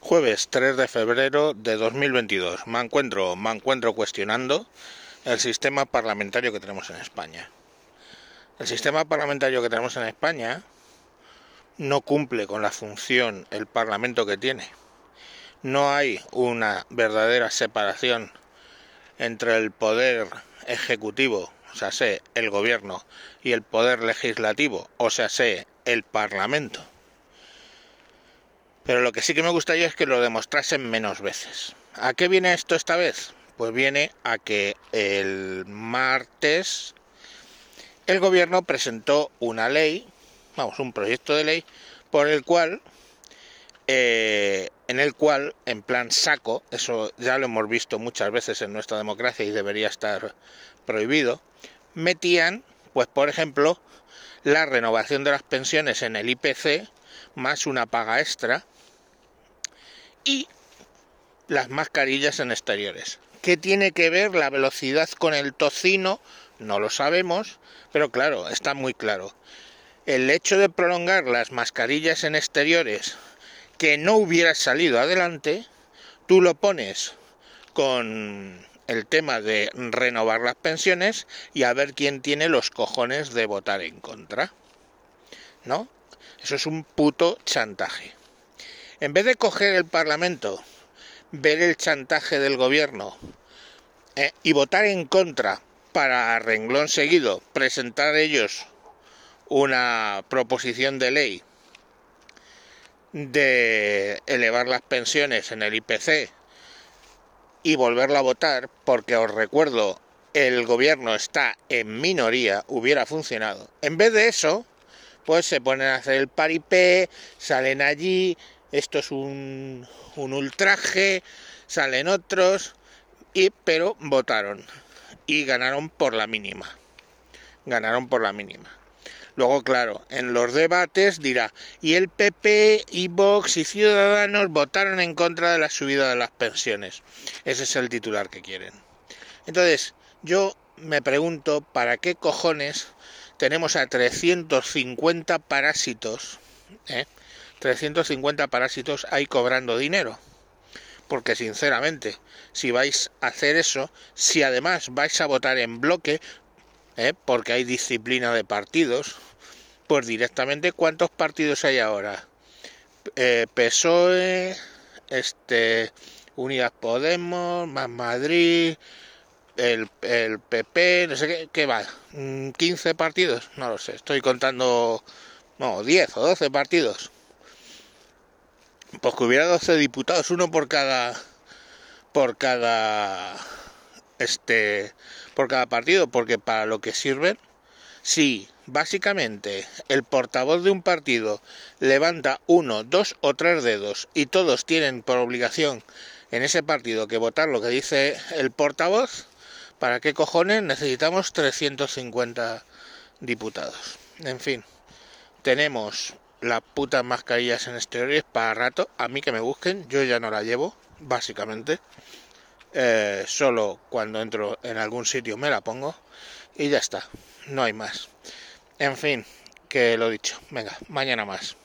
Jueves 3 de febrero de 2022. Me encuentro, me encuentro cuestionando el sistema parlamentario que tenemos en España. El sistema parlamentario que tenemos en España no cumple con la función el Parlamento que tiene. No hay una verdadera separación entre el poder ejecutivo, o sea, el gobierno, y el poder legislativo, o sea, el Parlamento. Pero lo que sí que me gustaría es que lo demostrasen menos veces. ¿A qué viene esto esta vez? Pues viene a que el martes el gobierno presentó una ley, vamos, un proyecto de ley, por el cual, eh, en el cual, en plan saco, eso ya lo hemos visto muchas veces en nuestra democracia y debería estar prohibido, metían, pues por ejemplo, la renovación de las pensiones en el IPC más una paga extra y las mascarillas en exteriores. ¿Qué tiene que ver la velocidad con el tocino? No lo sabemos, pero claro, está muy claro. El hecho de prolongar las mascarillas en exteriores que no hubiera salido adelante, tú lo pones con el tema de renovar las pensiones y a ver quién tiene los cojones de votar en contra. ¿No? Eso es un puto chantaje. En vez de coger el Parlamento, ver el chantaje del gobierno eh, y votar en contra para renglón seguido presentar ellos una proposición de ley de elevar las pensiones en el IPC y volverla a votar, porque os recuerdo, el gobierno está en minoría, hubiera funcionado. En vez de eso, pues se ponen a hacer el paripé, salen allí, esto es un, un ultraje, salen otros, y, pero votaron y ganaron por la mínima. Ganaron por la mínima. Luego, claro, en los debates dirá, y el PP, y Vox y Ciudadanos votaron en contra de la subida de las pensiones. Ese es el titular que quieren. Entonces, yo me pregunto, ¿para qué cojones tenemos a 350 parásitos? ¿eh? 350 parásitos ahí cobrando dinero. Porque sinceramente, si vais a hacer eso, si además vais a votar en bloque, ¿eh? porque hay disciplina de partidos, pues directamente cuántos partidos hay ahora. Eh, PSOE, este, Unidas Podemos, Más Madrid, el, el PP, no sé qué, ¿qué va, 15 mm, partidos, no lo sé, estoy contando, no, 10 o 12 partidos pues que hubiera 12 diputados, uno por cada por cada este por cada partido, porque para lo que sirven, si básicamente el portavoz de un partido levanta uno, dos o tres dedos y todos tienen por obligación en ese partido que votar lo que dice el portavoz, ¿para qué cojones necesitamos 350 diputados? En fin, tenemos las putas mascarillas en exteriores para rato. A mí que me busquen, yo ya no la llevo, básicamente. Eh, solo cuando entro en algún sitio me la pongo y ya está, no hay más. En fin, que lo dicho, venga, mañana más.